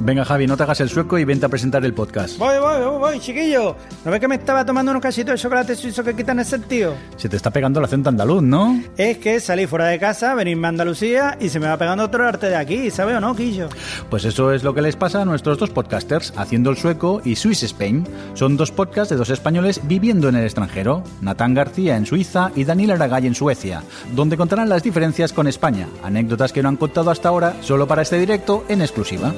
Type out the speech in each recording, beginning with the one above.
Venga, Javi, no te hagas el sueco y vente a presentar el podcast. Voy, voy, voy, voy, chiquillo. ¿No ves que me estaba tomando unos casitos de chocolate suizo que quitan el sentido? Se te está pegando el acento andaluz, ¿no? Es que salí fuera de casa, venirme a Andalucía y se me va pegando otro arte de aquí, ¿sabes o no, Quillo? Pues eso es lo que les pasa a nuestros dos podcasters, Haciendo el Sueco y Swiss Spain. Son dos podcasts de dos españoles viviendo en el extranjero, Natán García en Suiza y Daniel Aragay en Suecia, donde contarán las diferencias con España, anécdotas que no han contado hasta ahora solo para este directo en exclusiva.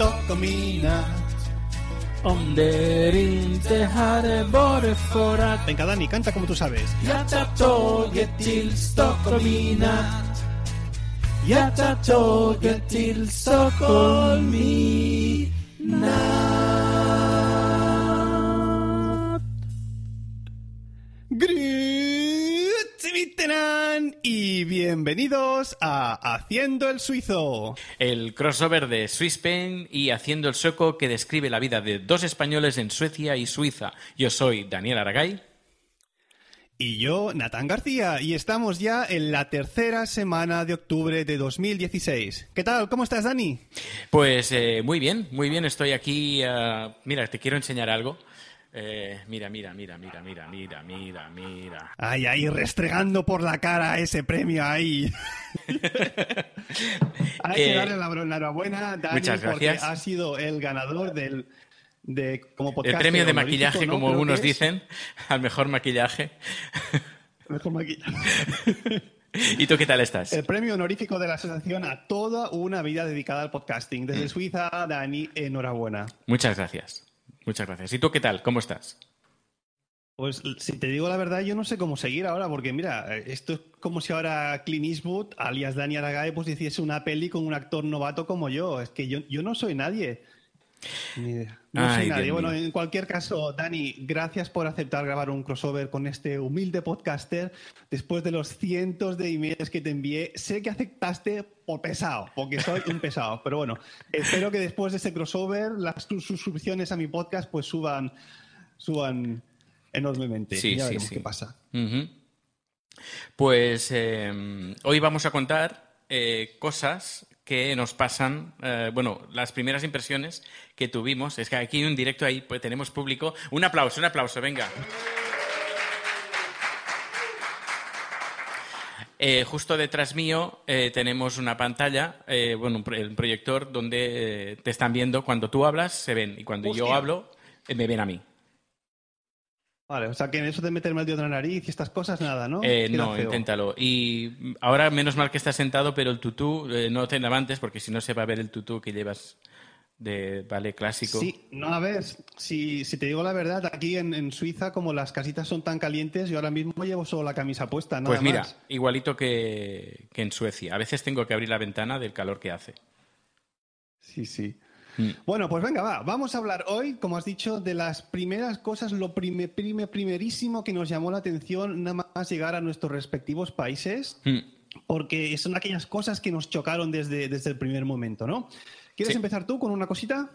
Natt Om det inte hade varit för att Venga Dani, canta como tú sabes. Jag tar tåget till Stockholm i natt Jag tar tåget till Stockholm i natt Y bienvenidos a Haciendo el Suizo El crossover de Swisspen y Haciendo el Sueco que describe la vida de dos españoles en Suecia y Suiza. Yo soy Daniel Aragay. Y yo, Natán García, y estamos ya en la tercera semana de octubre de 2016. ¿Qué tal? ¿Cómo estás, Dani? Pues eh, muy bien, muy bien. Estoy aquí. ah, mira, te quiero enseñar algo. Eh, mira, mira, mira, mira, mira, mira, mira, mira. Ay, ahí restregando por la cara ese premio ahí. Hay que Eh, darle la enhorabuena, Dani, muchas porque gracias. ha sido el ganador del de como El podcaster premio de maquillaje, ¿no? como Creo algunos dicen, al mejor maquillaje. Mejor maquillaje. ¿Y tú qué tal estás? El premio honorífico de la asociación a toda una vida dedicada al podcasting. Mm. Desde Suiza, Dani, enhorabuena. Muchas gracias. Muchas gracias. ¿Y tú qué tal? ¿Cómo estás? Pues si te digo la verdad, yo no sé cómo seguir ahora, porque mira, esto es como si ahora Clint Eastwood, alias Dani Aragae, pues hiciese una peli con un actor novato como yo. Es que yo, yo no soy nadie. Ni idea. No Ay, soy Dios nadie. mío. Bueno, en cualquier caso, Dani, gracias por aceptar grabar un crossover con este humilde podcaster. Después de los cientos de emails que te envié, sé que aceptaste por pesado, porque soy un pesado. Pero bueno, espero que después de este crossover las tus suscripciones a mi podcast pues suban, suban enormemente. Sí, ya sí, veremos sí. qué pasa. Pues eh, hoy vamos a contar eh, cosas que nos pasan, eh, bueno, las primeras impresiones que tuvimos. Es que aquí un directo ahí, pues tenemos público. Un aplauso, un aplauso, venga. Eh, justo detrás mío eh, tenemos una pantalla, eh, bueno, un, pro- un proyector donde te están viendo. Cuando tú hablas, se ven. Y cuando yo hablo, me ven a mí. Vale, o sea que en eso de meterme el dedo en la nariz y estas cosas, nada, ¿no? Eh, no, feo. inténtalo. Y ahora, menos mal que estás sentado, pero el tutú eh, no te levantes porque si no se va a ver el tutú que llevas de ballet clásico. Sí, no, a ver, si, si te digo la verdad, aquí en, en Suiza, como las casitas son tan calientes, yo ahora mismo llevo solo la camisa puesta, nada pues mira, más. igualito que, que en Suecia. A veces tengo que abrir la ventana del calor que hace. Sí, sí. Mm. Bueno, pues venga, va. Vamos a hablar hoy, como has dicho, de las primeras cosas, lo prime, prime- primerísimo que nos llamó la atención nada más llegar a nuestros respectivos países, Mm. porque son aquellas cosas que nos chocaron desde, desde el primer momento, ¿no? ¿Quieres Sí. empezar tú con una cosita?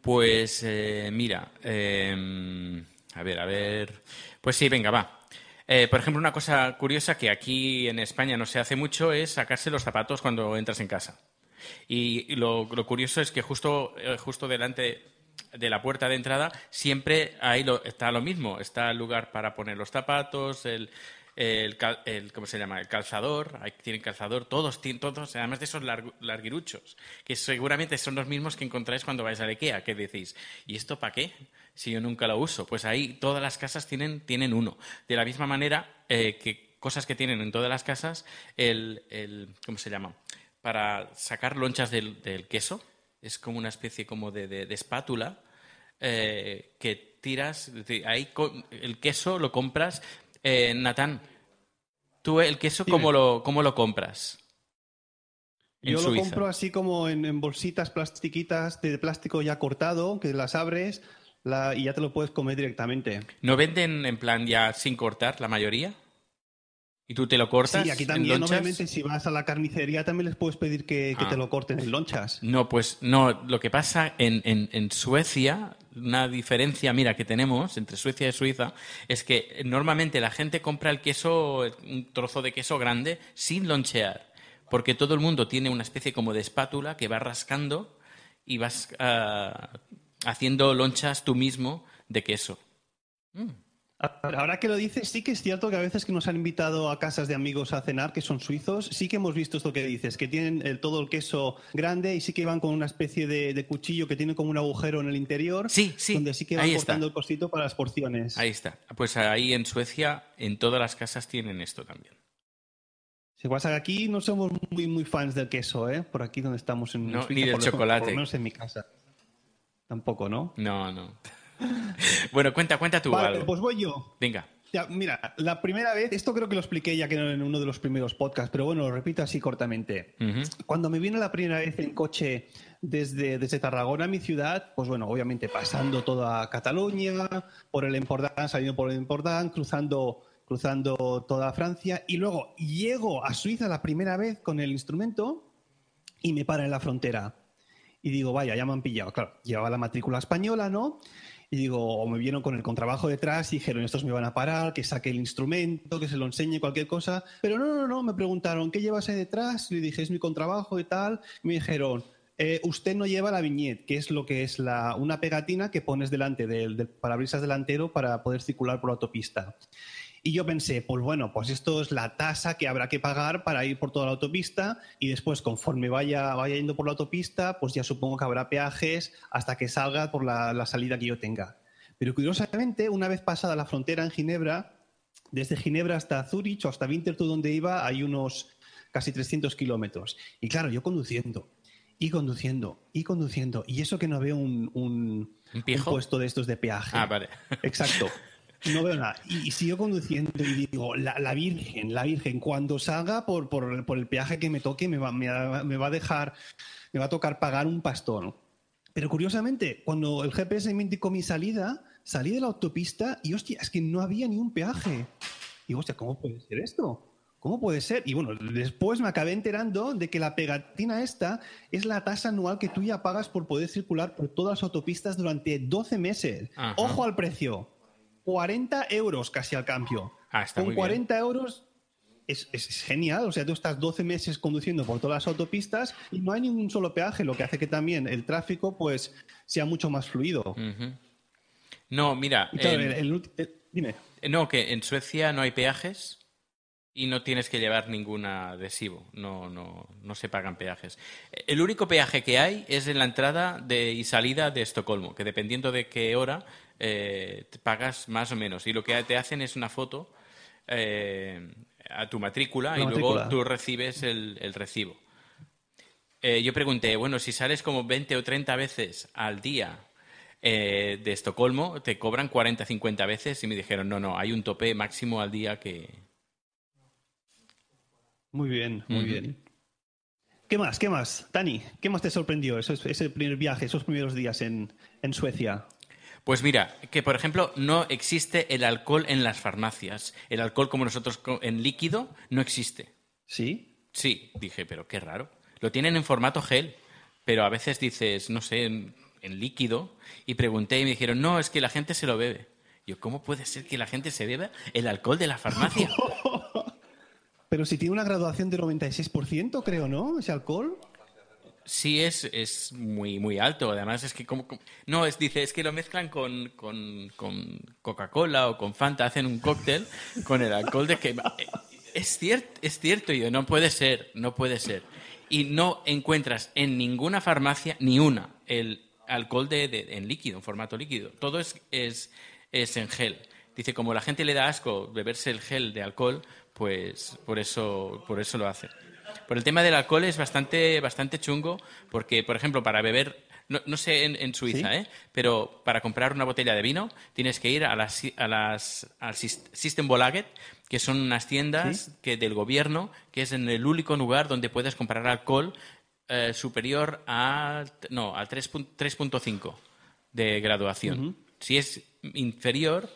Pues eh, mira, eh, a ver, a ver. Pues sí, venga, va. Eh, por ejemplo, una cosa curiosa que aquí en España no se hace mucho es sacarse los zapatos cuando entras en casa. Y, lo, lo curioso es que justo, eh, justo delante de la puerta de entrada siempre ahí lo, está lo mismo. Está el lugar para poner los zapatos, el, el, el- ¿cómo se llama? El calzador, ahí tienen calzador, todos tienen, todos, además de esos largu- larguiruchos, que seguramente son los mismos que encontráis cuando vais a IKEA, que decís, ¿y esto para qué? Si yo nunca lo uso. Pues ahí todas las casas tienen, tienen uno. De la misma manera eh, que cosas que tienen en todas las casas, el, el ¿cómo se llama? Para sacar lonchas del, del queso, es como una especie como de, de- de espátula eh, que tiras, ahí el queso lo compras. Eh, Natán, ¿tú el queso cómo lo, cómo lo compras? Yo lo compro así como en, en bolsitas plastiquitas de plástico ya cortado, que las abres la- y ya te lo puedes comer directamente. ¿No venden en plan ya sin cortar la mayoría? ¿Y tú te lo cortas? Sí, aquí también, obviamente, si vas a la carnicería también les puedes pedir que, que Ah. te lo corten en lonchas. No, pues no. Lo que pasa en, en- en Suecia, una diferencia, mira, que tenemos entre Suecia y Suiza, es que normalmente la gente compra el queso, un trozo de queso grande, sin lonchear. Porque todo el mundo tiene una especie como de espátula que va rascando y vas ah, haciendo lonchas tú mismo de queso. Ahora que lo dices, sí que es cierto que a veces que nos han invitado a casas de amigos a cenar que son suizos, sí que hemos visto esto que dices, que tienen el- todo el queso grande y sí que van con una especie de, de cuchillo que tiene como un agujero en el interior, Sí, sí, donde sí que van cortando el cosito para las porciones. Ahí está. Pues ahí en Suecia, en todas las casas tienen esto también. Si pasa que aquí no somos muy muy fans del queso, ¿eh? Por aquí donde estamos en No, Suiza, ni del por chocolate. Por lo menos en mi casa. Tampoco, ¿no? No, no. bueno, cuenta, cuenta tú Vale, algo. pues voy yo. Venga. Ya, mira, la primera vez, esto creo que lo expliqué ya que en uno de los primeros podcasts, pero bueno, lo repito así cortamente. Ujú. Cuando me vine la primera vez en coche desde, desde Tarragona a mi ciudad, pues bueno, obviamente pasando toda Cataluña, por el Empordán, saliendo por el Empordán, cruzando, cruzando toda Francia, y luego llego a Suiza la primera vez con el instrumento y me para en la frontera. Y digo, vaya, ya me han pillado. Claro, llevaba la matrícula española, ¿no? Y digo, o me vieron con el contrabajo detrás y dijeron, estos me van a parar, que saque el instrumento, que se lo enseñe, cualquier cosa. Pero no, no, no, me preguntaron, ¿qué llevas ahí detrás? Y le dije, es mi contrabajo y tal. Y me dijeron, "Eh, usted no lleva la viñeta, que es lo que es la, una pegatina que pones delante del, del parabrisas delantero para poder circular por la autopista. Y yo pensé, pues bueno, pues esto es la tasa que habrá que pagar para ir por toda la autopista y después conforme vaya, vaya yendo por la autopista, pues ya supongo que habrá peajes hasta que salga por la, la salida que yo tenga. Pero curiosamente, una vez pasada la frontera en Ginebra, desde Ginebra hasta Zurich o hasta Winterthur donde iba hay unos casi 300 kilómetros. Y claro, yo conduciendo y conduciendo y conduciendo. Y eso que no veo un, un, ¿Un pijo? puesto de estos de peaje. Ah, vale. Exacto. No veo nada. Y, y sigo conduciendo y digo, la, la Virgen, la Virgen, cuando salga por, por, por el peaje que me toque, me va, me, me va a dejar, me va a tocar pagar un pastón. Pero curiosamente, cuando el GPS me indicó mi salida, salí de la autopista y hostia, es que no había ni un peaje. Y digo, hostia, ¿cómo puede ser esto? ¿Cómo puede ser? Y bueno, después me acabé enterando de que la pegatina esta es la tasa anual que tú ya pagas por poder circular por todas las autopistas durante 12 meses. Ajá. Ojo al precio. 40 euros casi al cambio. Ah, Con muy bien. 40 euros es, es- es genial. O sea, tú estás 12 meses conduciendo por todas las autopistas y no hay ningún solo peaje, lo que hace que también el tráfico pues sea mucho más fluido. No, mira, claro, en- el- el ulti- el- dime. no, que en Suecia no hay peajes y no tienes que llevar ningún adhesivo. No, no, no se pagan peajes. El único peaje que hay es en la entrada de, y salida de Estocolmo, que dependiendo de qué hora eh, te pagas más o menos. Y lo que te hacen es una foto eh, a tu matrícula La y luego tú recibes el, el recibo. Eh, yo pregunté, bueno, si sales como 20 o 30 veces al día eh, de Estocolmo, te cobran 40, 50 veces y me dijeron, no, no, hay un tope máximo al día que... Muy bien, muy bien. ¿Qué más? ¿Qué más? Dani, ¿qué más te sorprendió ese primer viaje, esos primeros días en, en Suecia? Pues mira, que por ejemplo no existe el alcohol en las farmacias. El alcohol como nosotros en líquido no existe. ¿Sí? Sí, dije, pero qué raro. Lo tienen en formato gel, pero a veces dices, no sé, en, en líquido. Y pregunté y me dijeron, no, es que la gente se lo bebe. Yo, ¿cómo puede ser que la gente se beba el alcohol de la farmacia? Pero si tiene una graduación del 96%, creo, ¿no? Ese alcohol. Sí, es, es muy, muy alto. Además, es que como... No, es, dice, es que lo mezclan con, con, con Coca-Cola o con Fanta, hacen un cóctel con el alcohol de que... eh, Es cierto, es cierto, yo, no puede ser, no puede ser. Y no encuentras en ninguna farmacia, ni una, el alcohol de, de- en líquido, en formato líquido. Todo es, es, es en gel. Dice, como la gente le da asco beberse el gel de alcohol, pues por eso, por eso lo hace. Por el tema del alcohol es bastante, bastante chungo, porque, por ejemplo, para beber, no, no sé en, en Suiza, ¿Sí? ¿eh? pero para comprar una botella de vino tienes que ir a las, a las al Sis- Systembolaget, que son unas tiendas ¿Sí? que del gobierno, que es en el único lugar donde puedes comprar alcohol eh, superior a, no, a 3 pun- 3.5 de graduación. Si es inferior,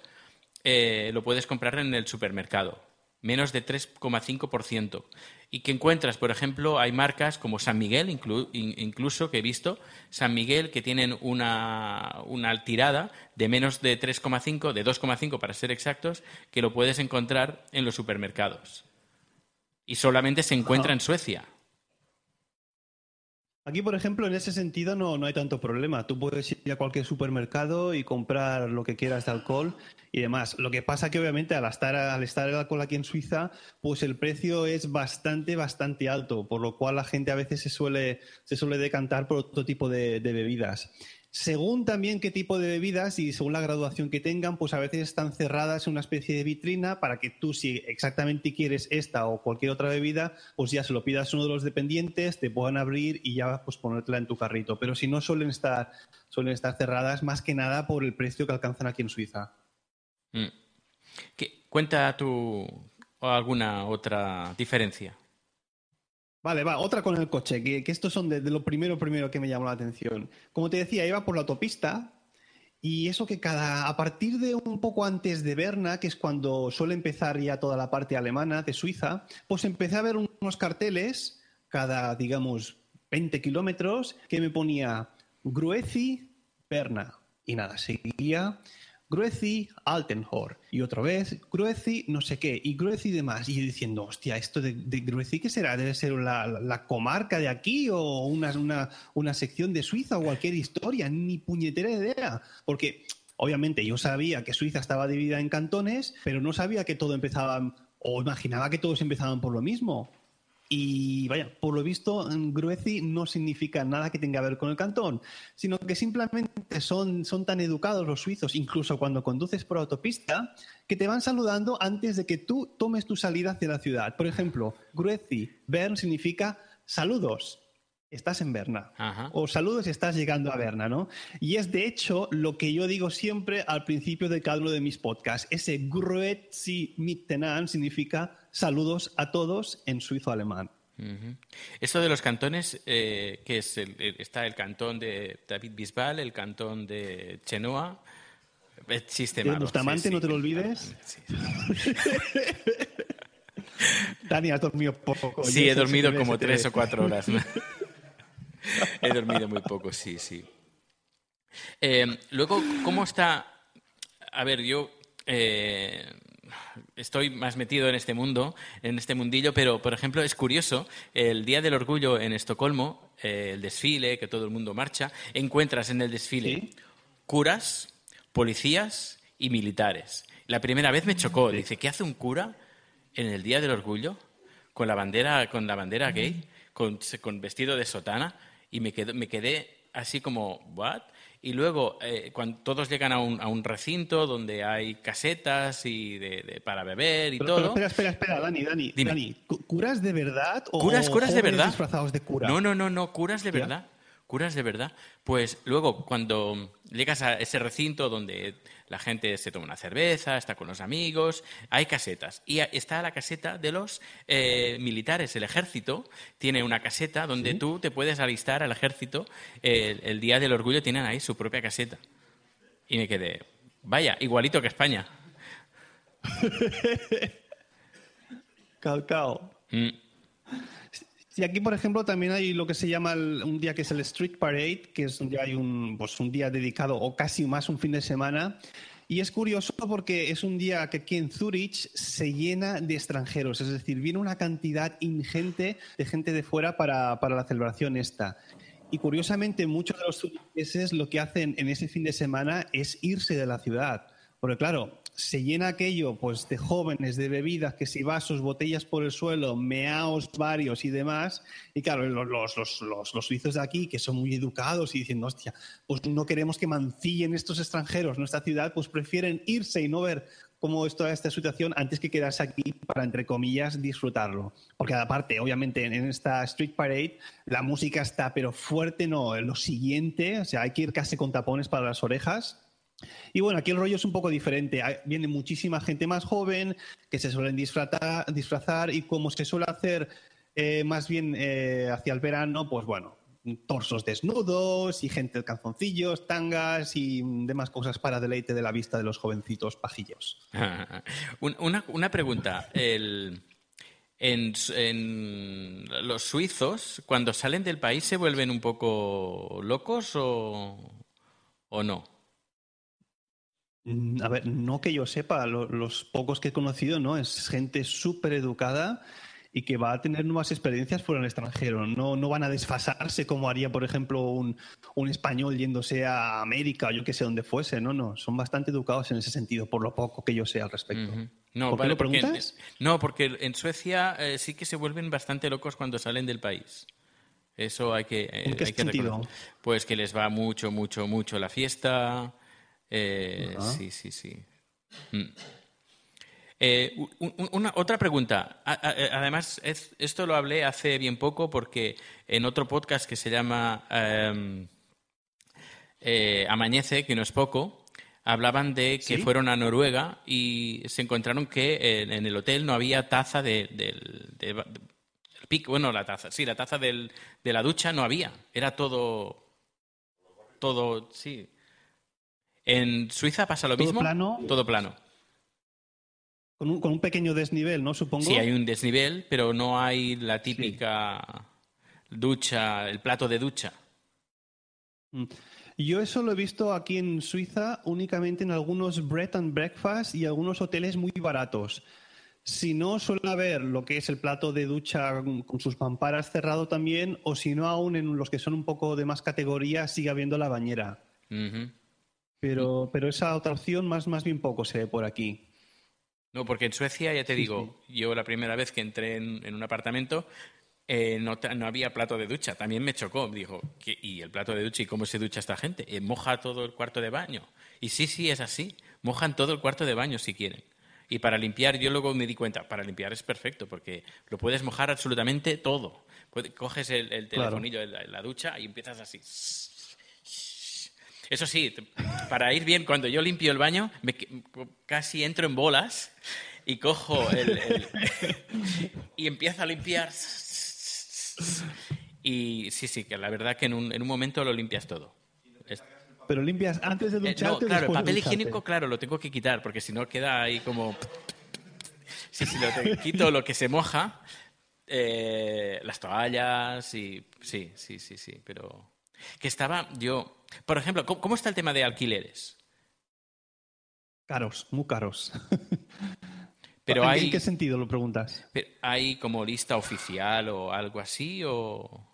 eh, lo puedes comprar en el supermercado. menos de 3,5%. Y que encuentras, por ejemplo, hay marcas como San Miguel, incluso que he visto, San Miguel, que tienen una, una tirada de menos de 3,5, de 2,5 para ser exactos, que lo puedes encontrar en los supermercados. Y solamente se encuentra en Suecia. Aquí, por ejemplo, en ese sentido no, no hay tanto problema. Tú puedes ir a cualquier supermercado y comprar lo que quieras de alcohol y demás. Lo que pasa que obviamente al estar, al estar el alcohol aquí en Suiza, pues el precio es bastante, bastante alto, por lo cual la gente a veces se suele, se suele decantar por otro tipo de bebidas. Según también qué tipo de bebidas y según la graduación que tengan, pues a veces están cerradas en una especie de vitrina para que tú, si exactamente quieres esta o cualquier otra bebida, pues ya se lo pidas a uno de los dependientes, te puedan abrir y ya pues ponértela en tu carrito. Pero si no suelen estar, suelen estar cerradas más que nada por el precio que alcanzan aquí en Suiza. Mm. ¿Cuenta tú alguna otra diferencia? Vale, va, otra con el coche, que, estos son de, lo primero, primero que me llamó la atención. Como te decía, iba por la autopista y eso que cada, a partir de un poco antes de Berna, que es cuando suele empezar ya toda la parte alemana de Suiza, pues empecé a ver unos carteles cada, digamos, 20 kilómetros que me ponía Gruezi, Berna. Y nada, seguía Gruezi Altenhor. Y otra vez, Gruezi no sé qué, y Gruezi demás. Y diciendo, hostia, ¿esto de, de Gruezi qué será? ¿Debe ser la, comarca de aquí o una, una, una, sección de Suiza o cualquier historia? Ni puñetera idea. Porque, obviamente, yo sabía que Suiza estaba dividida en cantones, pero no sabía que todo empezaba, o imaginaba que todos empezaban por lo mismo. Y vaya, por lo visto, Gruezi no significa nada que tenga que ver con el cantón, sino que simplemente son, son tan educados los suizos, incluso cuando conduces por autopista, que te van saludando antes de que tú tomes tu salida hacia la ciudad. Por ejemplo, Gruezi, Bern significa saludos estás en Berna. O saludos, estás llegando a Berna, ¿no? Y es de hecho lo que yo digo siempre al principio de cada uno de mis podcasts. Ese Grüezi Mittenan significa saludos a todos en suizo alemán. Esto de los cantones, eh, que es está el cantón de David Bisbal, el cantón de Chenoa. Existe Bustamante, no te lo olvides. Dani, has dormido poco. Sí, he dormido como tres o cuatro horas. He dormido muy poco, sí, sí. Eh, luego, ¿cómo está? A ver, yo eh, estoy más metido en este mundo, en este mundillo, pero, por ejemplo, es curioso, el Día del Orgullo en Estocolmo, eh, el desfile, que todo el mundo marcha, encuentras en el desfile curas, policías y militares. La primera vez me chocó, dice, ¿qué hace un cura en el Día del Orgullo con la bandera, con la bandera gay, con, con vestido de sotana? y me, quedé, me quedé así como, ¿what? Y luego, eh, cuando todos llegan a un, a un, recinto donde hay casetas y de, para beber y todo. Pero espera, espera, espera, Dani, Dani. Dani ¿Curas de verdad o curas, curas de verdad? disfrazados de cura? No, no, no, no, curas de verdad. Curas de verdad. Pues luego, cuando llegas a ese recinto donde la gente se toma una cerveza, está con los amigos, hay casetas. Y está la caseta de los eh, militares. El ejército tiene una caseta donde tú te puedes alistar al ejército. El, Día del Orgullo tienen ahí su propia caseta. Y me quedé, vaya, igualito que España. Calcao. Mm. Y aquí, por ejemplo, también hay lo que se llama un día que es el Street Parade, que es donde hay un, pues, un día dedicado, o casi más un fin de semana. Y es curioso porque es un día que aquí en Zurich se llena de extranjeros, es decir, viene una cantidad ingente de gente de fuera para, para la celebración esta. Y curiosamente, muchos de los zuricheses lo que hacen en ese fin de semana es irse de la ciudad. Porque claro, se llena aquello pues de jóvenes, de bebidas, que si vasos, botellas por el suelo, meaos varios y demás. Y claro, los, los, los, suizos de aquí, que son muy educados y diciendo, hostia, pues no queremos que mancillen estos extranjeros nuestra ciudad, pues prefieren irse y no ver cómo es toda esta situación antes que quedarse aquí para, entre comillas, disfrutarlo. Porque aparte, obviamente, en esta Street Parade la música está, pero fuerte no, lo siguiente, o sea, hay que ir casi con tapones para las orejas y bueno, aquí el rollo es un poco diferente. Viene muchísima gente más joven que se suelen disfrazar, y como se suele hacer eh, más bien eh, hacia el verano, pues bueno, torsos desnudos y gente de calzoncillos, tangas y demás cosas para deleite de la vista de los jovencitos pajillos. una, pregunta. En, los suizos, cuando salen del país, se vuelven un poco locos o no? Mm, a ver, no que yo sepa, los pocos que he conocido, ¿no? Es gente súper educada y que va a tener nuevas experiencias fuera del extranjero. No, no van a desfasarse como haría, por ejemplo, un, un español yéndose a América o yo que sé dónde fuese. No, no, son bastante educados en ese sentido, por lo poco que yo sé al respecto. no, ¿Por qué lo preguntas? no, porque en Suecia eh, sí que se vuelven bastante locos cuando salen del país. Eso hay que. ¿En qué sentido? Pues que les va mucho, mucho, mucho la fiesta. Eh, sí, sí, sí. Mm. Eh, una, otra pregunta. Eh, además, esto lo hablé hace bien poco porque en otro podcast que se llama em, eh, Amañece, que no es poco, hablaban de que fueron a Noruega y se encontraron que en, el hotel no había taza de, del bueno, la taza, sí, la taza de la ducha no había, era todo, todo, sí. En Suiza pasa lo mismo. Plano. Todo plano. Con un, con un, pequeño desnivel, ¿no? Supongo. Sí, hay un desnivel, pero no hay la típica ducha, el plato de ducha. Mm. Yo eso lo he visto aquí en Suiza únicamente en algunos bread and breakfast y algunos hoteles muy baratos. Si no, suele haber lo que es el plato de ducha con sus pamparas cerrado también, o si no, aún en los que son un poco de más categoría, sigue habiendo la bañera. Pero, pero esa otra opción más, más bien poco se ve por aquí. No, porque en Suecia, ya te digo, yo la primera vez que entré en, un apartamento eh, no, había plato de ducha. También me chocó. Dijo, ¿y el plato de ducha? ¿Y cómo se ducha esta gente? Eh, ¿Moja todo el cuarto de baño? Y sí, sí, es así. Mojan todo el cuarto de baño si quieren. Y para limpiar, yo luego me di cuenta, para limpiar es perfecto, porque lo puedes mojar absolutamente todo. coges el, telefonillo de la ducha y empiezas así eso sí, para ir bien, cuando yo limpio el baño, me, casi entro en bolas y cojo el, y empiezo a limpiar. Y sí, sí, que la verdad que en un, en un momento lo limpias todo. Pero limpias antes de eh, ducharte. claro, el papel higiénico, claro, lo tengo que quitar, porque si no queda ahí como. Sí, sí, lo quito lo que se moja, eh, las toallas y. Sí, sí, sí, sí, pero. Que estaba yo por ejemplo, ¿cómo, está el tema de alquileres? Caros, muy caros. Pero ¿En, hay, qué sentido lo preguntas? ¿Hay como lista oficial o algo así? O...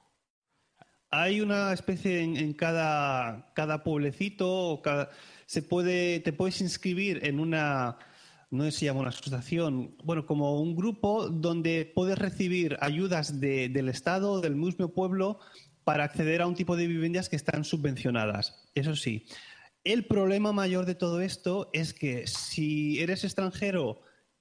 Hay una especie en, cada, cada, pueblecito, o cada, se puede, te puedes inscribir en una, no sé si se llama una asociación, bueno, como un grupo donde puedes recibir ayudas del Estado, del mismo pueblo, para acceder a un tipo de viviendas que están subvencionadas. Eso sí, el problema mayor de todo esto es que si eres extranjero,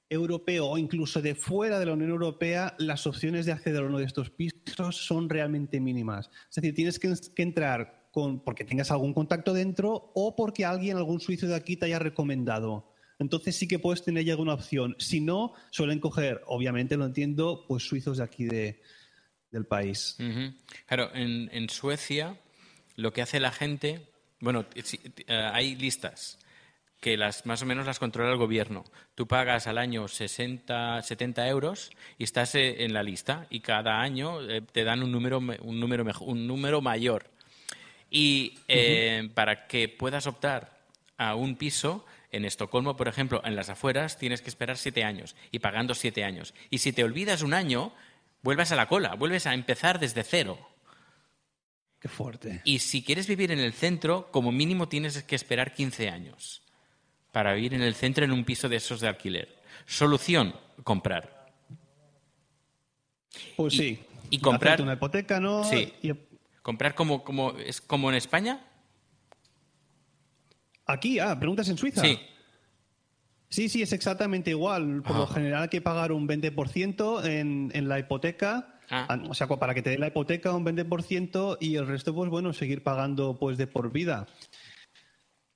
europeo o incluso de fuera de la Unión Europea, las opciones de acceder a uno de estos pisos son realmente mínimas. Es decir, tienes que, entrar con, porque tengas algún contacto dentro o porque alguien, algún suizo de aquí, te haya recomendado. Entonces sí que puedes tener ya alguna opción. Si no, suelen coger, obviamente lo entiendo, pues suizos de aquí de, del país. Claro, en, Suecia lo que hace la gente, bueno, eh, hay listas que las más o menos las controla el gobierno. Tú pagas al año 60, 70 euros y estás eh, en la lista y cada año eh, te dan un número, un número, un número mayor. Y para que puedas optar a un piso, en Estocolmo, por ejemplo, en las afueras, tienes que esperar siete años y pagando siete años. Y si te olvidas un año, vuelves a la cola, vuelves a empezar desde cero. Qué fuerte. Y si quieres vivir en el centro, como mínimo tienes que esperar 15 años para vivir en el centro en un piso de esos de alquiler. Solución, comprar. Pues sí. Y comprar una hipoteca, ¿no? Sí. Comprar como, como, es como en España. Aquí, ah, preguntas en Suiza. Sí. Sí, sí, es exactamente igual. Por lo general hay que pagar un 20% en, en la hipoteca. Ah. O sea, para que te dé la hipoteca un 20% y el resto, pues bueno, seguir pagando pues de por vida.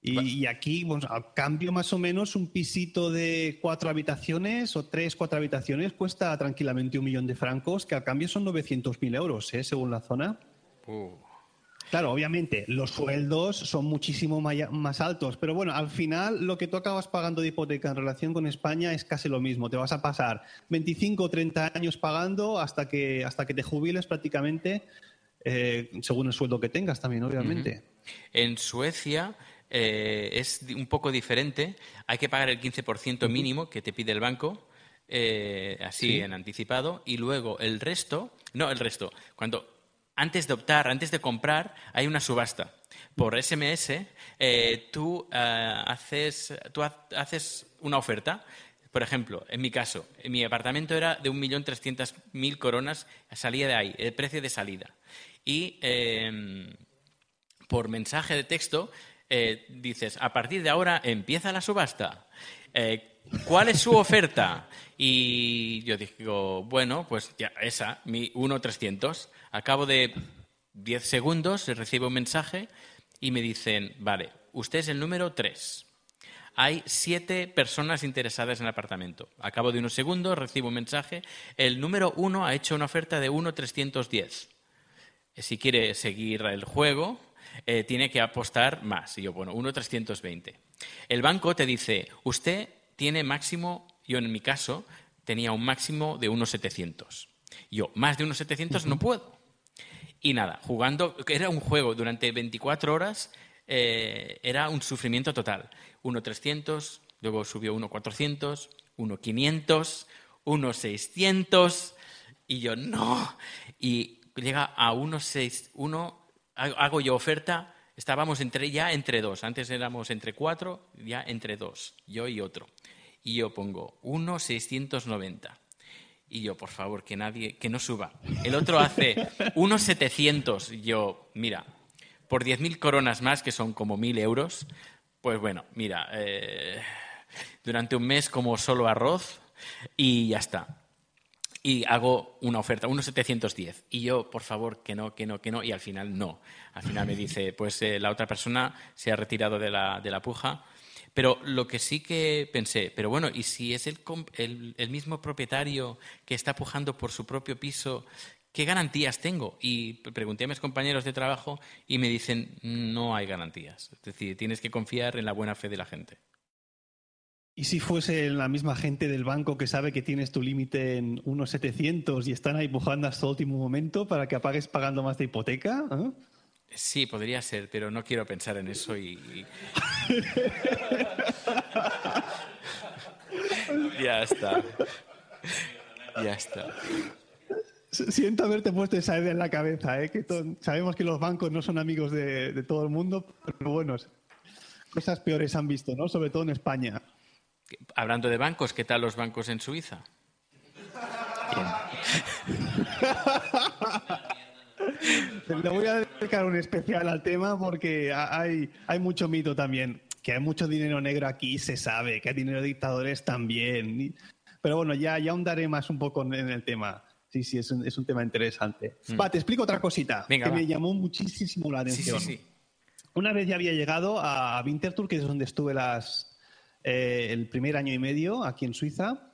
Y, aquí, pues, a cambio más o menos, un pisito de cuatro habitaciones o tres, cuatro habitaciones cuesta tranquilamente un millón de francos, que al cambio son 900.000 euros, ¿eh? según la zona. Uh, Claro, obviamente, los sueldos son muchísimo más altos, pero bueno, al final lo que tú acabas pagando de hipoteca en relación con España es casi lo mismo. Te vas a pasar 25 o 30 años pagando hasta que, hasta que te jubiles prácticamente, eh, según el sueldo que tengas también, obviamente. En Suecia eh, es un poco diferente. Hay que pagar el 15% mínimo que te pide el banco, eh, así Sí. en anticipado, y luego el resto, no el resto, cuando antes de optar, antes de comprar, hay una subasta. Por SMS, eh, tú, eh, haces, tú ha- haces una oferta. Por ejemplo, en mi caso, en mi apartamento era de 1.300.000 coronas, salía de ahí, el precio de salida. Y em, por mensaje de texto eh, dices, a partir de ahora empieza la subasta. Eh, ¿Cuál es su oferta? Y yo digo, bueno, pues ya, esa, mi 1.300. Al cabo de 10 segundos recibo un mensaje y me dicen, vale, usted es el número 3. Hay siete personas interesadas en el apartamento. A cabo de unos segundos recibo un mensaje. El número 1 ha hecho una oferta de 1.310 si quiere seguir el juego, eh, tiene que apostar más. Y yo, bueno, 1.320. El banco te dice, usted tiene máximo, yo en mi caso tenía un máximo de 1.700. Yo, más de 1.700 no puedo. Y nada, jugando, era un juego durante 24 horas, eh, era un sufrimiento total. 1.300, luego subió 1.400, 1.500, 1.600, y yo, no. Y llega a 1.6, 1, hago yo oferta, estábamos entre, ya entre dos, antes éramos entre cuatro, ya entre dos, yo y otro. Y yo pongo 1.690. Y yo, por favor, que nadie, que no suba. El otro hace 1.700. Yo, mira, por 10.000 coronas más, que son como 1.000 euros, pues bueno, mira, eh, durante un mes como solo arroz y ya está. Y hago una oferta, 1.710. Y yo, por favor, que no, que no, que no. Y al final no. Al final me dice, pues eh, la otra persona se ha retirado de la, de la puja. Pero lo que sí que pensé, pero bueno, ¿y si es el, el, el mismo propietario que está pujando por su propio piso, qué garantías tengo? Y pregunté a mis compañeros de trabajo y me dicen, no hay garantías. Es decir, tienes que confiar en la buena fe de la gente. ¿Y si fuese la misma gente del banco que sabe que tienes tu límite en unos 700 y están ahí pujando hasta el último momento para que apagues pagando más de hipoteca? ¿eh? Sí, podría ser, pero no quiero pensar en eso y... y- ya está. Ya está. Siento haberte puesto esa idea en la cabeza, ¿eh? que sabemos que los bancos no son amigos de, de todo el mundo, pero bueno, cosas peores han visto, ¿no? Sobre todo en España. Hablando de bancos, ¿qué tal los bancos en Suiza? Le voy a dedicar un especial al tema porque ha- hay, hay mucho mito también. Que hay mucho dinero negro aquí, se sabe. Que hay dinero de dictadores también. Pero bueno, ya, ya ahondaré más un poco en el tema. Sí, sí, es un, es un tema interesante. Va, te explico otra cosita Mm. Venga, que va. me llamó muchísimo la Sí, atención. sí, sí. Una vez ya había llegado a Winterthur, que es donde estuve las, eh, el primer año y medio aquí en Suiza,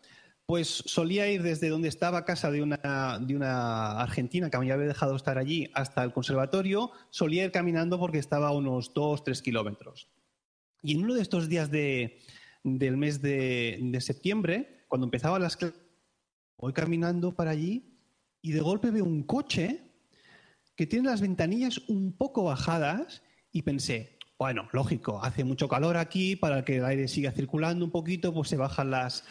pues solía ir desde donde estaba casa de una, de una argentina que me había dejado estar allí hasta el conservatorio, solía ir caminando porque estaba a unos dos, tres kilómetros. Y en uno de estos días de- del mes de, de septiembre, cuando empezaban las clases, voy caminando para allí y de golpe veo un coche que tiene las ventanillas un poco bajadas y pensé, bueno, lógico, hace mucho calor aquí, para que el aire siga circulando un poquito, pues se bajan las,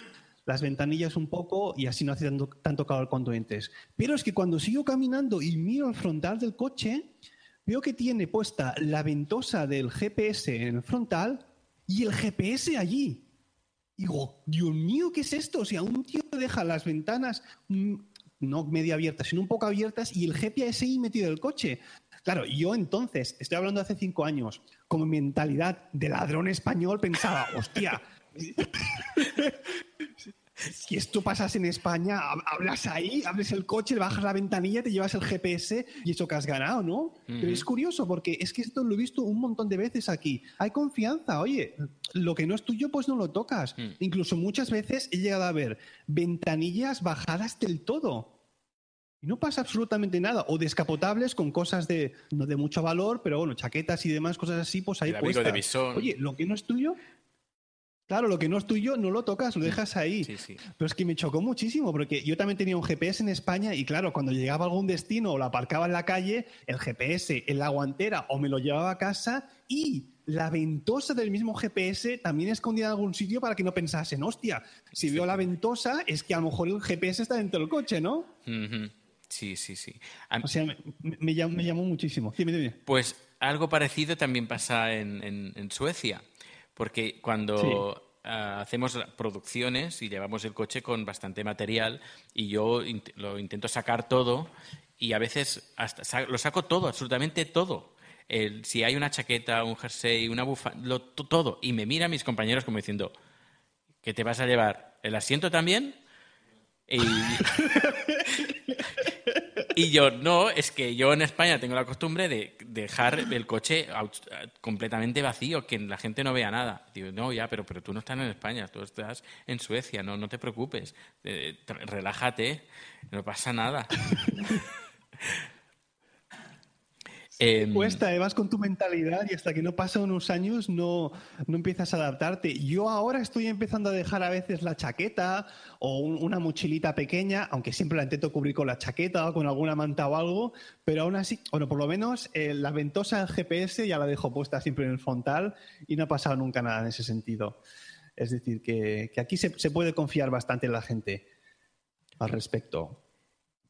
las ventanillas un poco y así no hace tanto, tanto calor cuando entres. Pero es que cuando sigo caminando y miro al frontal del coche, veo que tiene puesta la ventosa del GPS en el frontal y el GPS allí. Digo, Dios mío, ¿qué es esto? O sea, un tío deja las ventanas mm, no medio abiertas, sino un poco abiertas y el GPS ahí metido en el coche. Claro, yo entonces, estoy hablando de hace cinco años, con mi mentalidad de ladrón español, pensaba, hostia, si esto pasas en España, hab- hablas ahí, abres el coche, le bajas la ventanilla, te llevas el GPS y eso que has ganado, ¿no? Pero es curioso porque es que esto lo he visto un montón de veces aquí. Hay confianza, oye, lo que no es tuyo, pues no lo tocas. Incluso muchas veces he llegado a ver ventanillas bajadas del todo. Y no pasa absolutamente nada. O descapotables con cosas de, no de mucho valor, pero bueno, chaquetas y demás, cosas así, pues ahí puestas. de. Oye, lo que no es tuyo, claro, lo que no es tuyo no lo tocas, lo dejas ahí. Sí, sí. Pero es que me chocó muchísimo, porque yo también tenía un GPS en España y claro, cuando llegaba a algún destino o lo aparcaba en la calle, el GPS en la guantera o me lo llevaba a casa y la ventosa del mismo GPS también escondida en algún sitio para que no pensasen, hostia, si veo la ventosa es que a lo mejor el GPS está dentro del coche, ¿no? Sí, sí, sí. O sea, me, me llam- me llamó muchísimo. Dime, dime. Pues algo parecido también pasa en, en- en Suecia, porque cuando ah, hacemos producciones y llevamos el coche con bastante material y yo int- lo intento sacar todo y a veces hasta sa- lo saco todo, absolutamente todo. El- si hay una chaqueta, un jersey, una bufanda, todo. Y me miran mis compañeros como diciendo, ¿qué te vas a llevar? ¿El asiento también? Y, y yo, no, es que yo en España tengo la costumbre de dejar el coche completamente vacío, que la gente no vea nada. Digo, no, ya, pero, pero tú no estás en España, tú estás en Suecia, no, no te preocupes, eh, relájate, no pasa nada. Em, Cuesta, eh, vas con tu mentalidad y hasta que no pasan unos años no, no empiezas a adaptarte. Yo ahora estoy empezando a dejar a veces la chaqueta o un- una mochilita pequeña, aunque siempre la intento cubrir con la chaqueta o con alguna manta o algo, pero aún así, bueno, por lo menos eh, la ventosa GPS ya la dejo puesta siempre en el frontal y no ha pasado nunca nada en ese sentido. Es decir, que, que aquí se, se puede confiar bastante en la gente al respecto.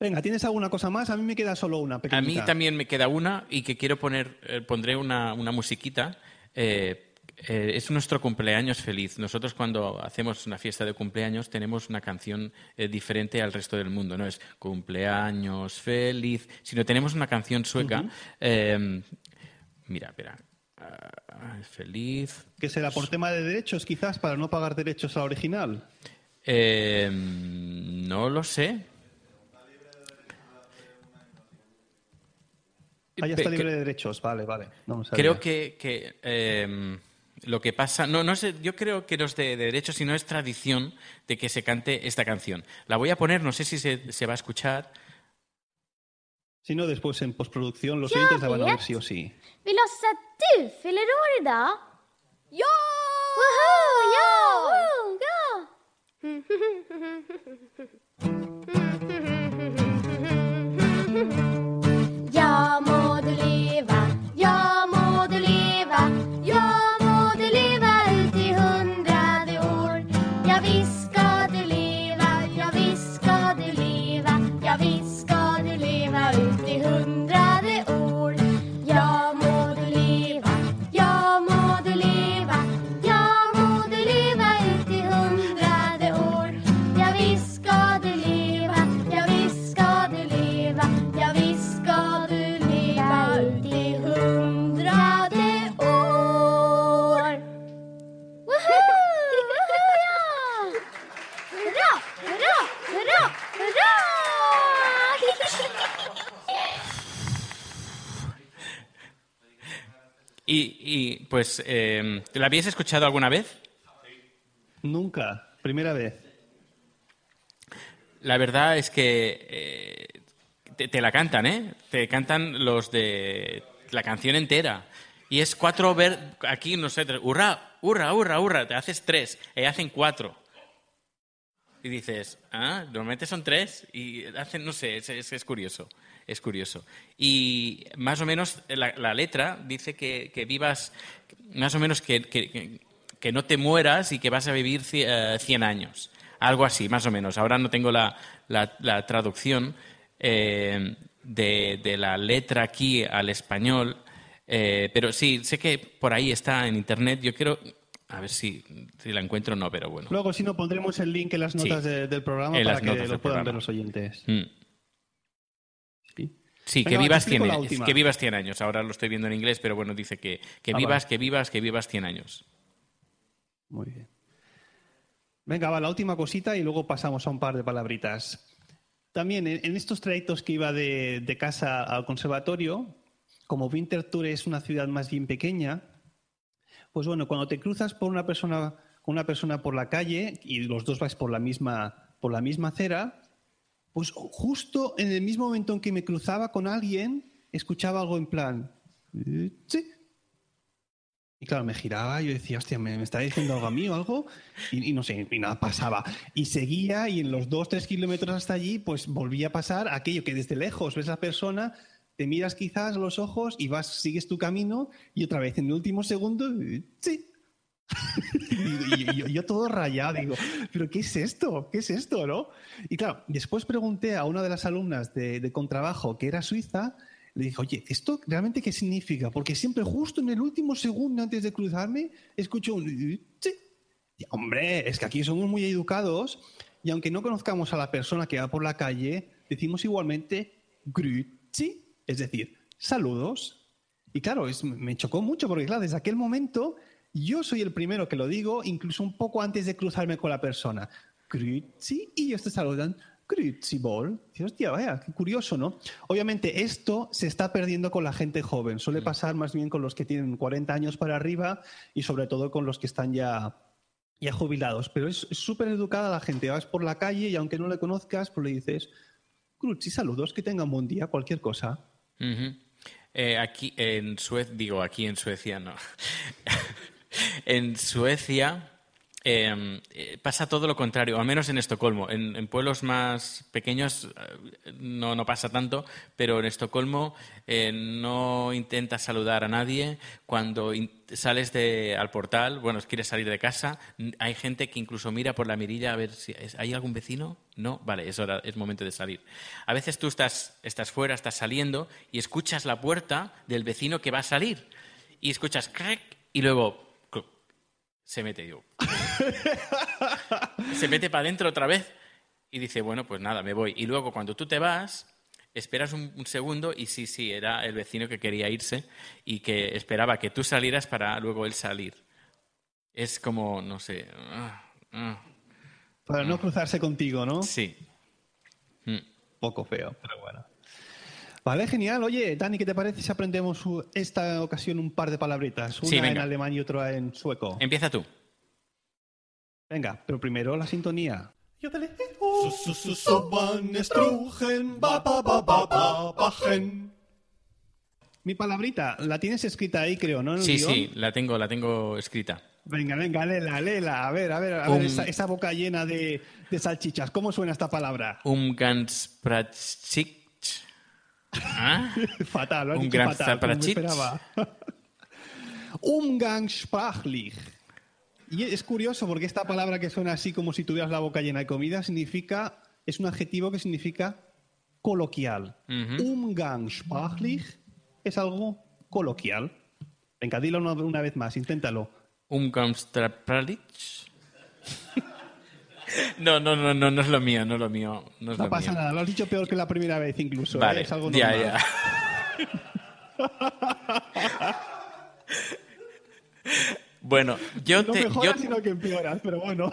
Venga, ¿tienes alguna cosa más? A mí me queda solo una A pequeñita. mí también me queda una y que quiero poner, eh, pondré una, una musiquita. eh, eh, es nuestro cumpleaños feliz. Nosotros cuando hacemos una fiesta de cumpleaños tenemos una canción diferente al resto del mundo. No es cumpleaños feliz, sino tenemos una canción sueca. eh, mira, espera. Ah, feliz. ¿Que será por tema de derechos, quizás, para no pagar derechos al original? Eh, no lo sé. Ah, ya está que- libre de derechos. Vale, vale. No. Creo que, que, eh, lo que pasa, no, no sé, yo creo que no es de, de derecho, sino es tradición de que se cante esta canción. La voy a poner, no sé si se, se va a escuchar. Si no, después en postproducción los oyentes la van a ver sí o sí. Vi låtsas att du fyller år idag. Ja! Woho! Ja! Woo! Ja! Pues, eh, ¿la habíais escuchado alguna vez? Nunca. Primera vez. La verdad es que eh, te, te la cantan, ¿eh? Te cantan los de la canción entera. Y es cuatro ver aquí, no sé, tres, hurra, hurra, hurra, hurra, te haces tres, y hacen cuatro. Y dices, ah, normalmente son tres, y hacen, no sé, es, es- curioso, es curioso. Y más o menos la, letra dice que, que vivas, más o menos que, que- que- no te mueras y que vas a vivir ci- eh, 100 años. Algo así, más o menos. Ahora no tengo la, la- la traducción eh, de, de la letra aquí al español, eh, pero sí, sé que por ahí está en internet. Yo quiero, a ver si, si la encuentro o no, pero bueno. Luego, si no, pondremos el link en las Sí. notas de- del programa para que lo puedan programa. ver los oyentes. Mm. Sí. Sí, Venga, que vivas, explico 100, la años, última. que vivas 100 años. Ahora lo estoy viendo en inglés, pero bueno, dice que, que Ah, vivas, vale. que vivas, que vivas 100 años. Muy bien. Venga, va, la última cosita y luego pasamos a un par de palabritas. También en, en estos trayectos que iba de, de casa al conservatorio, como Winterthur es una ciudad más bien pequeña, pues bueno, cuando te cruzas por una persona, con una persona por la calle y los dos vais por la misma, por la misma acera, Pues justo en el mismo momento en que me cruzaba con alguien, escuchaba algo en plan, "Eh, sí. Y claro, me giraba y yo decía, hostia, ¿me, me está diciendo algo a mí o algo? Y, y no sé, y nada pasaba. Y seguía y en los dos, tres kilómetros hasta allí, pues volvía a pasar aquello que desde lejos ves a la persona, te miras quizás los ojos y vas, sigues tu camino y otra vez en el último segundo, sí. y, yo, todo rayado, digo, ¿pero qué es esto? ¿Qué es esto, no? Y claro, después pregunté a una de las alumnas de, de contrabajo que era suiza, le dije, oye, ¿esto realmente qué significa? Porque siempre justo en el último segundo antes de cruzarme escucho un... "Sí". Y, Hombre, es que aquí somos muy educados y aunque no conozcamos a la persona que va por la calle, decimos igualmente grüezi, es decir, saludos. Y claro, es- me chocó mucho porque, claro, desde aquel momento yo soy el primero que lo digo, incluso un poco antes de cruzarme con la persona. Grüezi, y ellos te saludan. Grüezi Ball. Dices, hostia, vaya, qué curioso, ¿no? Obviamente esto se está perdiendo con la gente joven. Suele pasar más bien con los que tienen 40 años para arriba y sobre todo con los que están ya, ya jubilados. Pero es súper educada la gente. Vas por la calle y aunque no le conozcas, pues le dices, Grüezi, saludos, que tengan buen día, cualquier cosa. Eh, aquí en Suecia, digo aquí en Suecia, no. en Suecia eh, eh, pasa todo lo contrario, al menos en Estocolmo. En, pueblos más pequeños eh, no, no pasa tanto, pero en Estocolmo eh, no intentas saludar a nadie. Cuando sales de, al portal, bueno, quieres salir de casa, hay gente que incluso mira por la mirilla a ver si hay algún vecino. No, vale, es hora, es momento de salir. A veces tú estás, estás fuera, estás saliendo y escuchas la puerta del vecino que va a salir y escuchas crack y luego se mete yo. se mete para adentro otra vez y dice, bueno, pues nada, me voy. Y luego cuando tú te vas, esperas un, un segundo y sí, sí, era el vecino que quería irse y que esperaba que tú salieras para luego él salir. Es como, no sé. ah, ah, Para no cruzarse contigo, ¿no? sí. Mm. Poco feo, pero bueno. Vale, genial. Oye, Dani, ¿qué te parece si aprendemos esta ocasión un par de palabritas? Una Sí, en alemán y otra en sueco. Empieza tú. Venga, pero primero la sintonía. Mi palabrita, la tienes escrita ahí, creo, ¿no? Sí, guion? sí, la tengo, la tengo escrita. Venga, venga, léela, léela. A ver, a ver, a Um- ver esa, esa boca llena de, de salchichas. ¿Cómo suena esta palabra? Umgangspraxis. ¿Ah? Fatal, lo Un dicho gran fatal, esperaba. Umgangssprachlich. Y es curioso porque esta palabra que suena así como si tuvieras la boca llena de comida significa, es un adjetivo que significa coloquial. Ujú. Umgangssprachlich es algo coloquial. Venga, dilo una, una vez más, inténtalo. Umgangspraxis. No, no, no, no, no es lo mío, no es lo mío. No, es No lo pasa mío. nada, lo has dicho peor que la primera vez incluso. ¿eh? Vale, Es algo ya, normal. ya. bueno, yo No te, mejoras, yo- sino que empeoras, pero bueno.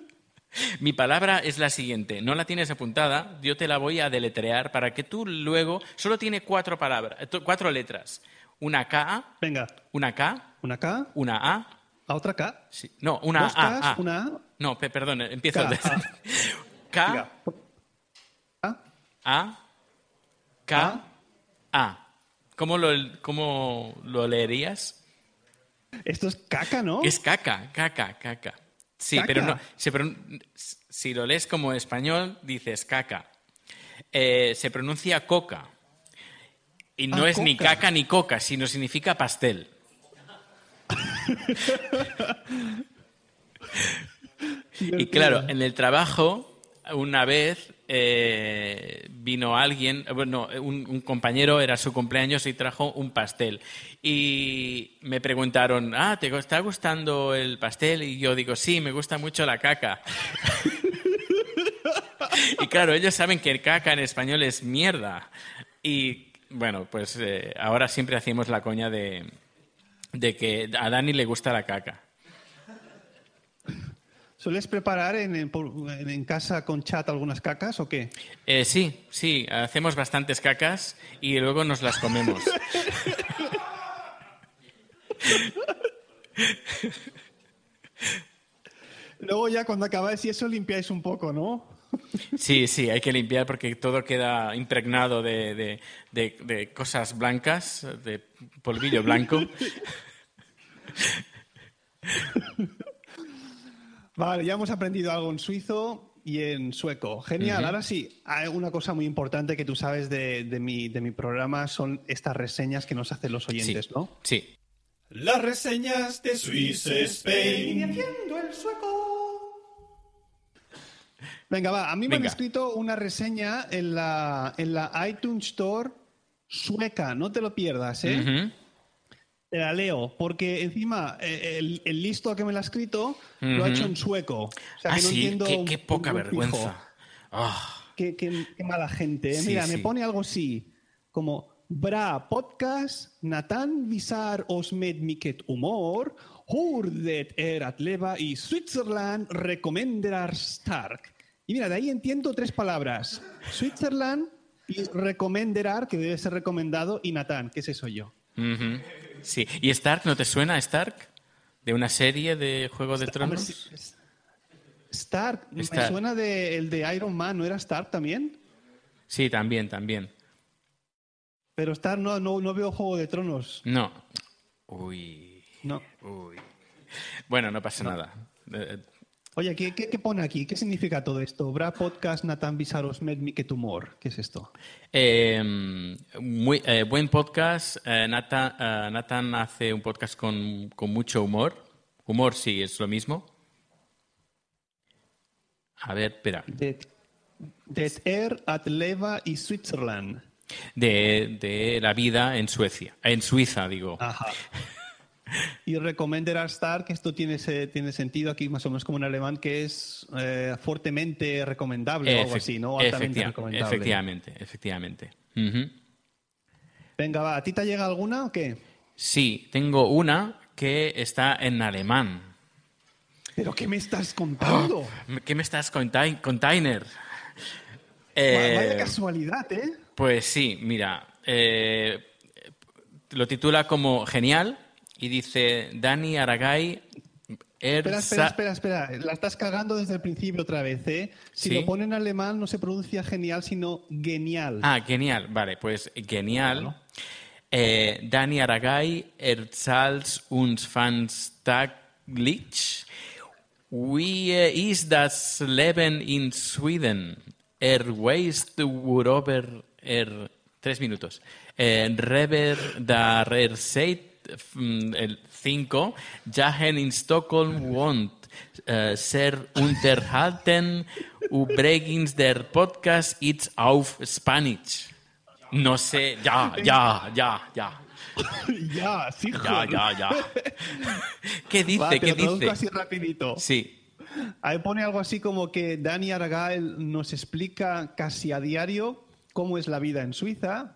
mi palabra es la siguiente. No la tienes apuntada, yo te la voy a deletrear para que tú luego solo tiene cuatro palabras, eh, cuatro letras. Una K, Venga, una K, una K, una A, la otra K, sí, no, una dos A, Ks, A. una A. No, pe- perdón, empiezo. K, desde- A. K. A, A, K, A. ¿Cómo lo, cómo lo leerías? Esto es caca, ¿no? Es caca, caca, caca. Sí, ¿Caca? pero no. se pron- si lo lees como español, dices caca. Eh, se pronuncia coca. Y no Ah, es ni caca ni coca, sino significa pastel. Y claro, en el trabajo, una vez eh, vino alguien, eh, bueno, un, un compañero, era su cumpleaños y trajo un pastel. Y me preguntaron, ah, ¿te está gustando el pastel? Y yo digo, sí, me gusta mucho la caca. y claro, ellos saben que el caca en español es mierda. Y bueno, pues eh, ahora siempre hacemos la coña de, de que a Dani le gusta la caca. ¿Sueles preparar en, casa con chat algunas cacas o qué? Eh, sí, sí, hacemos bastantes cacas y luego nos las comemos. Luego ya cuando acabáis y eso limpiáis un poco, ¿no? Sí, sí, hay que limpiar porque todo queda impregnado de, de- de- de cosas blancas, de polvillo blanco. Vale, ya hemos aprendido algo en suizo y en sueco. Genial. Ahora sí, hay una cosa muy importante que tú sabes de, de mi, de mi programa son estas reseñas que nos hacen los Sí, oyentes, ¿no? sí. Las reseñas de Swiss Spain. Venga, va. A mí me han escrito una reseña en la, en la iTunes Store sueca. No te lo pierdas, ¿eh? Ujú. Te la leo, porque encima eh, el, el listo que me la ha escrito lo ha hecho en sueco. O sea, Ah, que no sí, entiendo qué, poca vergüenza. Ah, Qué, qué- qué mala gente. ¿eh? Sí, Mira, sí. me pone algo así, como Bra podcast, Nathan visar os med miket humor, hurdet er at leva y Switzerland recomenderar stark. Y mira, de ahí entiendo tres palabras. Switzerland y recomenderar, que debe ser recomendado, y Nathan, que ese soy yo. ujú. Sí. ¿Y Stark no te suena, Stark? ¿De una serie de Juego de Hombre, Tronos? sí, Stark, me suena de el de Iron Man, ¿no era Stark también? Sí, también, también. Pero Stark no, no, no veo Juego de Tronos. No. Uy, No. uy. Bueno, no pasa nada. Oye, ¿qué, qué, qué pone aquí? ¿Qué significa todo esto? Bra podcast Nathan Visaros med mi que tumor. ¿Qué es esto? Eh, muy, eh, buen podcast. Eh, Nathan, eh, Nathan hace un podcast con, con mucho humor. Humor sí, es lo mismo. A ver, espera. Det, det er at leva i Switzerland. De, de la vida en Suecia. En Suiza, digo. Ajá. Y recomendar a Star, que esto tiene, tiene sentido aquí más o menos como en alemán, que es eh, fuertemente recomendable o algo así, ¿no? Altamente recomendable. efectivamente, efectivamente. Venga, va. ¿A ti te llega alguna o qué? Sí, tengo una que está en alemán. ¿Pero qué me estás contando? ¿Qué me estás contain- container? Eh, Vaya casualidad, ¿eh? Pues sí, mira, eh, lo titula como genial y dice Dani Aragay. Espera, Erza- espera, espera, espera. La estás cagando desde el principio otra vez, ¿eh? Si ¿Sí? lo pone en alemán no se pronuncia genial, sino genial. Ah, genial, vale, pues genial. Eh, Dani Aragay, Erzals uns fans taglich. Wie ist das Leben in Sweden? Er weißt worüber er... Tres minutos. Eh, Rever dar er seit el 5 Jahen in Stockholm wohnt. Äh, ser unterhalten übrigens der Podcast ist auf Spanish. No sé, ya, ya, ya, ya. ya, sí, Ya, ya, ya. ¿Qué dice? Va, ¿Qué dice? así rapidito. Sí. Ahí pone algo así como que Dani Aragael nos explica casi a diario cómo es la vida en Suiza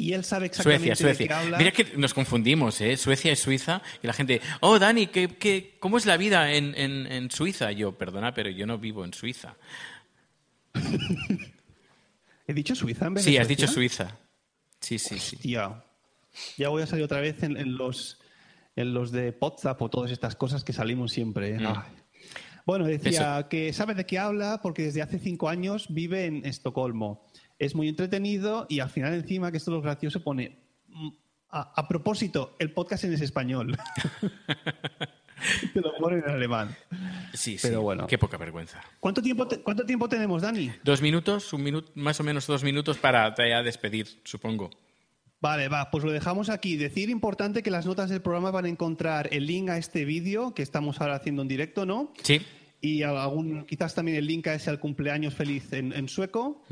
y él sabe exactamente Suecia, de qué habla. Mira que nos confundimos, ¿eh? Suecia y Suiza. Y la gente, oh, Dani, ¿qué, qué, cómo es la vida en, en, en Suiza? Yo, perdona, pero yo no vivo en Suiza. ¿He dicho Suiza en vez de Sí, has dicho Suiza. Sí, sí, sí. Tía, ya voy a salir otra vez en, en los, en los de WhatsApp o todas estas cosas que salimos siempre. ¿eh? Mm. Bueno, decía que sabe de qué habla porque desde hace cinco años vive en Estocolmo. Es muy entretenido y al final encima, que esto es lo gracioso, pone... mm, A, a propósito, el podcast en es español. Te lo pone en alemán. Sí, sí. Pero bueno. Qué poca vergüenza. ¿Cuánto tiempo, te- ¿Cuánto tiempo tenemos, Dani? Dos minutos, un minuto, más o menos dos minutos para ya despedir, supongo. Vale, va, pues lo dejamos aquí. Decir importante que las notas del programa van a encontrar el link a este vídeo que estamos ahora haciendo en directo, ¿no? Sí. Y algún, quizás también el link a ese al cumpleaños feliz en, en sueco.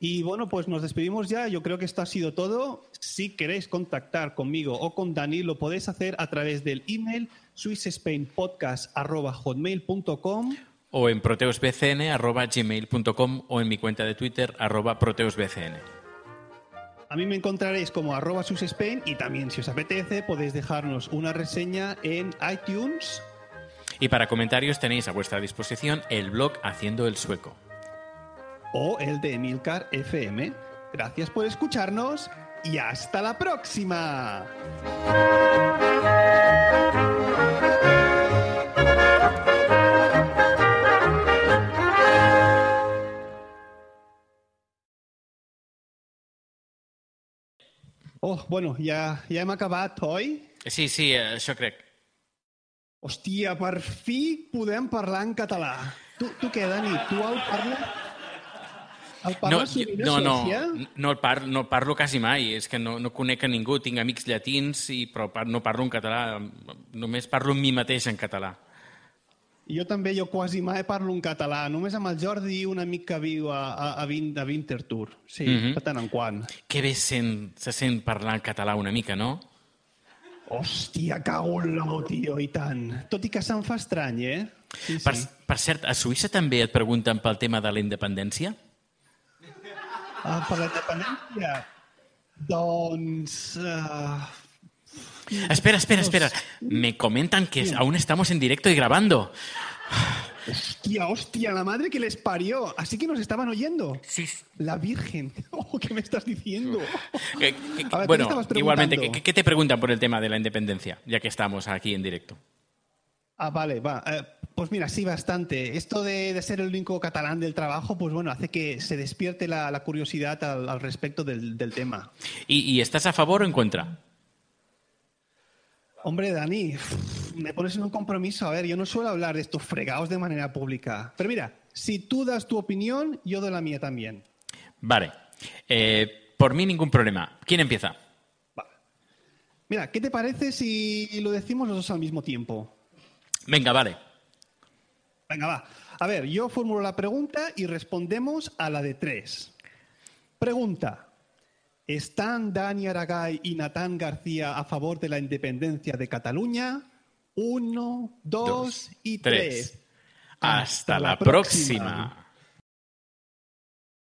Y bueno, pues nos despedimos ya. Yo creo que esto ha sido todo. Si queréis contactar conmigo o con Dani, lo podéis hacer a través del email swissspainpodcast.hotmail.com O en proteusbcn.gmail.com o en mi cuenta de Twitter, arroba proteusbcn. A mí me encontraréis como arroba y también, si os apetece, podéis dejarnos una reseña en iTunes Y para comentarios tenéis a vuestra disposición el blog Haciendo el Sueco. o el de Emilcar FM. Gracias por escucharnos y hasta la próxima. Oh, bueno, ja, ja hem acabat, oi? Sí, sí, eh, això crec. Hòstia, per fi podem parlar en català. Tu, tu què, Dani? Tu el parles? El No, parles jo- sovint a no, no, Suècia? no, el par, no el parlo quasi mai, és que no, no conec a ningú, tinc amics llatins, i, però no parlo en català, només parlo amb mi mateix en català. Jo també, jo quasi mai parlo en català. Només amb el Jordi, un amic que viu a, a, a, Vin, a Winterthur. Sí, Mhm. de tant en quant. Que bé sent, se sent parlar en català una mica, no? Hòstia, cago en l'ou, tio, i tant. Tot i que se'm fa estrany, eh? Sí, sí. Per, per cert, a Suïssa també et pregunten pel tema de la independència? Ah, per la independència? Doncs... Uh... Espera, espera, espera. Me comentan que aún estamos en directo y grabando. Hostia, hostia, la madre que les parió. Así que nos estaban oyendo. Sí. La Virgen. Oh, ¿Qué me estás diciendo? Que- que- A ver, ¿qué bueno, igualmente, ¿qué, qué te preguntan por el tema de la independencia? Ya que estamos aquí en directo. Ah, vale, va. Eh, pues mira, sí, bastante. Esto de, de ser el único catalán del trabajo, pues bueno, hace que se despierte la, la curiosidad al, al respecto del, del tema. ¿Y, y estás a favor o en contra? Hombre, Dani, me pones en un compromiso. A ver, yo no suelo hablar de estos fregados de manera pública. Pero mira, si tú das tu opinión, yo doy la mía también. Vale. Eh, por mí ningún problema. ¿Quién empieza? Mira, ¿qué te parece si lo decimos los dos al mismo tiempo? Venga, vale. Venga, va. A ver, yo formulo la pregunta y respondemos a la de tres. Pregunta. ¿Están Dani Aragay y Natán García a favor de la independencia de Cataluña? Uno, dos, Dos, y tres. tres. Hasta, Hasta la próxima.